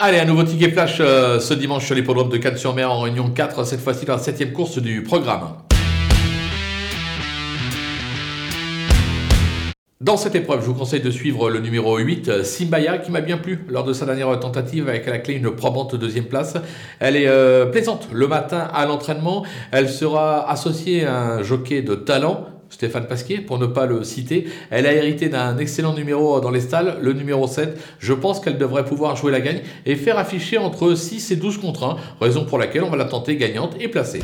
Allez, un nouveau ticket flash euh, ce dimanche sur l'hippodrome de Cannes-sur-Mer en Réunion 4, cette fois-ci dans la septième course du programme. Dans cette épreuve, je vous conseille de suivre le numéro 8, Simbaya, qui m'a bien plu lors de sa dernière tentative avec à la clé une probante deuxième place. Elle est euh, plaisante le matin à l'entraînement. Elle sera associée à un jockey de talent, Stéphane Pasquier, pour ne pas le citer. Elle a hérité d'un excellent numéro dans les stalles, le numéro 7. Je pense qu'elle devrait pouvoir jouer la gagne et faire afficher entre 6 et 12 contre 1, raison pour laquelle on va la tenter gagnante et placée.